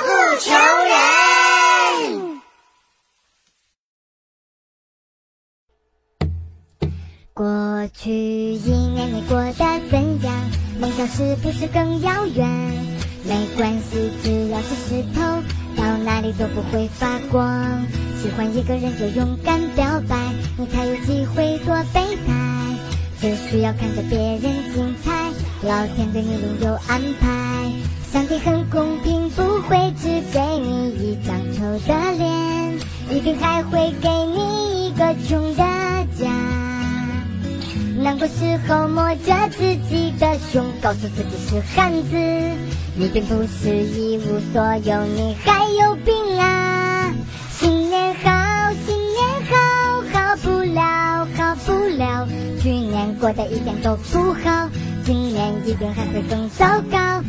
不求人。过去一年你过得怎样？梦想是不是更遥远？没关系，只要是石头，到哪里都不会发光。喜欢一个人就勇敢表白，你才有机会做备胎。只需要看着别人精彩，老天对你另有安排。上帝很公平，一定还会给你一个穷的家。难过时候摸着自己的胸，告诉自己是汉子，你并不是一无所有，你还有病啊！新年好，新年好，好不了，好不了，去年过得一点都不好，今年一定还会更糟糕。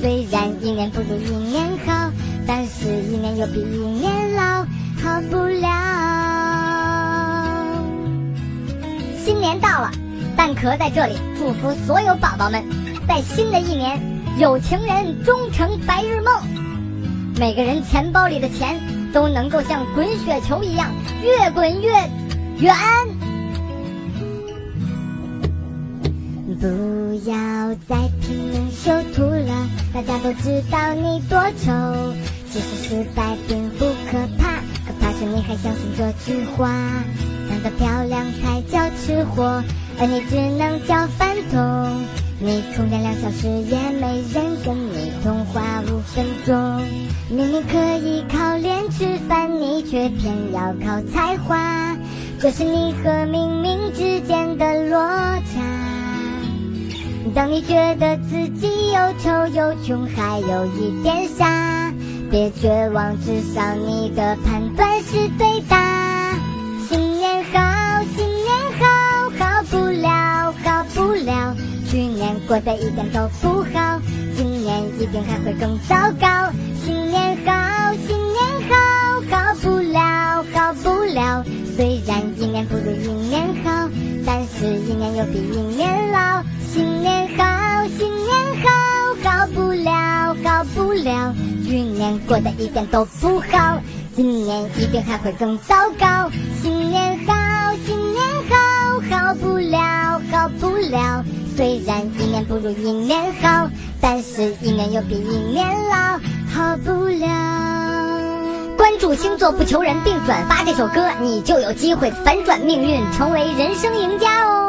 虽然一年不如一年好，但是一年又比一年老。好不了。新年到了，蛋壳在这里祝福所有宝宝们，在新的一年有情人终成白日梦，每个人钱包里的钱都能够像滚雪球一样越滚越远。不要再拼命修图，大家都知道你多丑。其实失败并不可怕，可怕是你还相信这句话。长得漂亮才叫吃货，而你只能叫饭桶。你充电两小时也没人跟你通话五分钟。明明可以靠脸吃饭，你却偏要靠才华，这是你和明明之间的落差。当你觉得自己又丑又穷，还有一点傻，别绝望，至少你的判断是对的。新年好，新年好，好不了，好不了，去年过得一点都不好，今年一定还会更糟糕。新年好，新年好，好不了，好不了，虽然一年不如一年好，但是一年又比一年不了，去年过得一点都不好，今年一定还会更糟糕。新年好，新年好，好不了，好不了，虽然一年不如一年好，但是一年又比一年老，好不了。关注星座不求人，并转发这首歌，你就有机会反转命运，成为人生赢家哦。